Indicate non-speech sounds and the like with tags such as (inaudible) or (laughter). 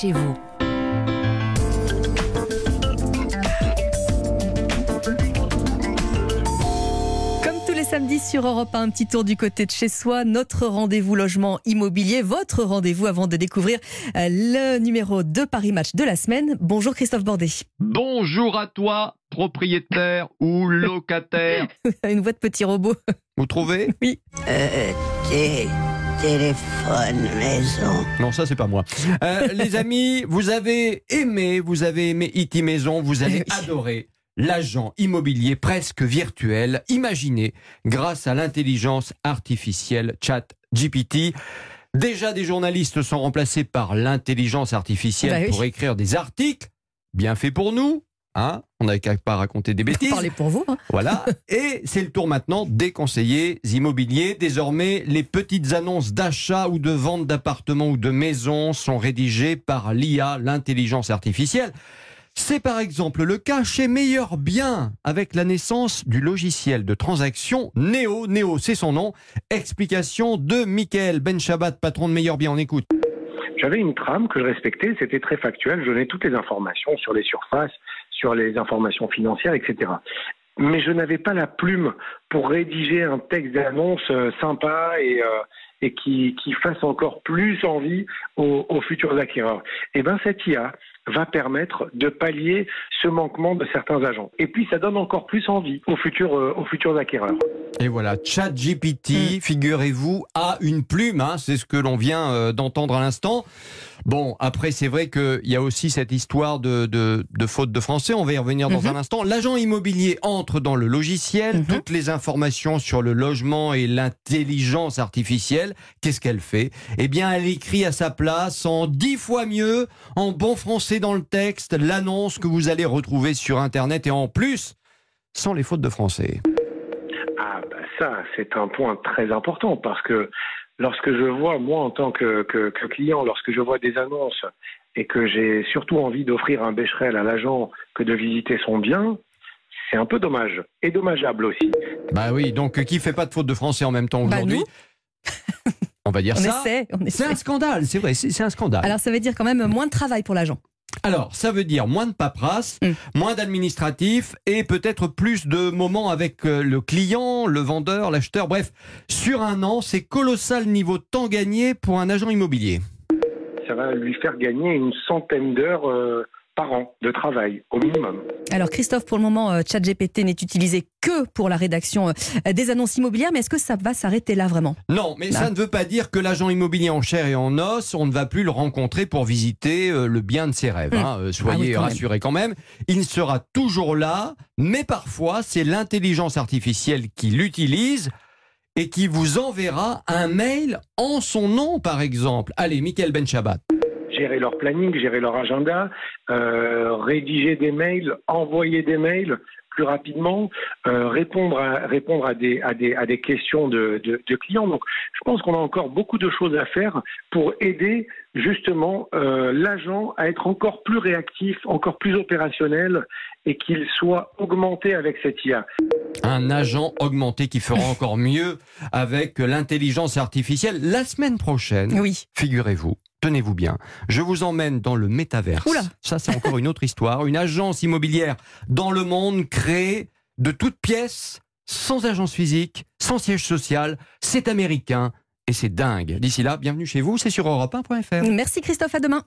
chez vous. Comme tous les samedis sur Europe 1, un petit tour du côté de chez soi, notre rendez-vous logement immobilier, votre rendez-vous avant de découvrir euh, le numéro de Paris Match de la semaine. Bonjour Christophe Bordet. Bonjour à toi, propriétaire ou locataire. (laughs) Une voix de petit robot. Vous trouvez? Oui. Euh, té- téléphone maison. Non, ça c'est pas moi. Euh, (laughs) les amis, vous avez aimé, vous avez aimé E.T. Maison, vous allez adorer l'agent immobilier presque virtuel, imaginé grâce à l'intelligence artificielle Chat GPT. Déjà, des journalistes sont remplacés par l'intelligence artificielle Bah oui. pour écrire des articles bien faits pour nous. Hein On n'a qu'à pas raconter des bêtises. Parlez pour vous. hein. Voilà. (laughs) Et c'est le tour maintenant des conseillers immobiliers. Désormais, les petites annonces d'achat ou de vente d'appartements ou de maisons sont rédigées par l'IA, l'intelligence artificielle. C'est par exemple le cas chez Meilleur Bien, avec la naissance du logiciel de transaction Néo. Néo, c'est son nom. Explication de Michael Benchabat, patron de Meilleur Bien. On écoute. J'avais une trame que je respectais, c'était très factuel, je donnais toutes les informations sur les surfaces, sur les informations financières, etc. Mais je n'avais pas la plume pour rédiger un texte d'annonce euh, sympa et, euh, et qui, fasse encore plus envie aux, aux futurs acquéreurs. Et bien cette IA va permettre de pallier ce manquement de certains agents. Et puis ça donne encore plus envie aux futurs, euh, aux futurs acquéreurs. Et voilà, ChatGPT, figurez-vous, a une plume, hein, c'est ce que l'on vient euh, d'entendre à l'instant. Bon, après, c'est vrai qu'il y a aussi cette histoire de, de, de faute de français, on va y revenir dans Mhm. un instant. L'agent immobilier entre dans le logiciel, Mhm. toutes les informations sur le logement et l'intelligence artificielle, qu'est-ce qu'elle fait? Eh bien, elle écrit à sa place en dix fois mieux, en bon français dans le texte, l'annonce que vous allez retrouver sur Internet et en plus, sans les fautes de français. Ah, bah ça, c'est un point très important parce que lorsque je vois, moi, en tant que, que- que client, lorsque je vois des annonces et que j'ai surtout envie d'offrir un bécherel à l'agent que de visiter son bien, c'est un peu dommage et dommageable aussi. Bah oui, donc euh, qui fait pas de faute de français en même temps Bah, aujourd'hui. On va dire On ça. essaie. On C'est un scandale, c'est vrai, c'est un scandale. Alors ça veut dire quand même moins de travail pour l'agent. Alors, ça veut dire moins de paperasse, Mm. moins d'administratif et peut-être plus de moments avec euh, le client, le vendeur, l'acheteur. Bref, sur un an, c'est colossal niveau de temps gagné pour un agent immobilier. Ça va lui faire gagner une centaine d'heures euh, par an de travail, au minimum. Alors Christophe, pour le moment, euh, ChatGPT n'est utilisé que pour la rédaction euh, des annonces immobilières, mais est-ce que ça va s'arrêter là vraiment? Non, mais ça ne veut pas dire que l'agent immobilier en chair et en os, on ne va plus le rencontrer pour visiter euh, le bien de ses rêves. Mm. hein. Euh, Ah oui, soyez quand même. rassurés quand même. Il sera toujours là, mais parfois c'est l'intelligence artificielle qui l'utilise et qui vous enverra un mail en son nom, par exemple. Allez, Michael Benchabat. Gérer leur planning, gérer leur agenda, euh, rédiger des mails, envoyer des mails plus rapidement, euh, répondre à répondre à des à des à des questions de, de, de clients. Donc, je pense qu'on a encore beaucoup de choses à faire pour aider justement euh, l'agent à être encore plus réactif, encore plus opérationnel et qu'il soit augmenté avec cette IA. Un agent augmenté qui fera encore mieux avec l'intelligence artificielle. La semaine prochaine, Oui. figurez-vous, tenez-vous bien, je vous emmène dans le métaverse. Oula. Ça, c'est encore une autre histoire. Une agence immobilière dans le monde créée de toutes pièces, sans agence physique, sans siège social. C'est américain et c'est dingue. D'ici là, bienvenue chez vous, c'est sur europe1.fr. Merci Christophe, à demain.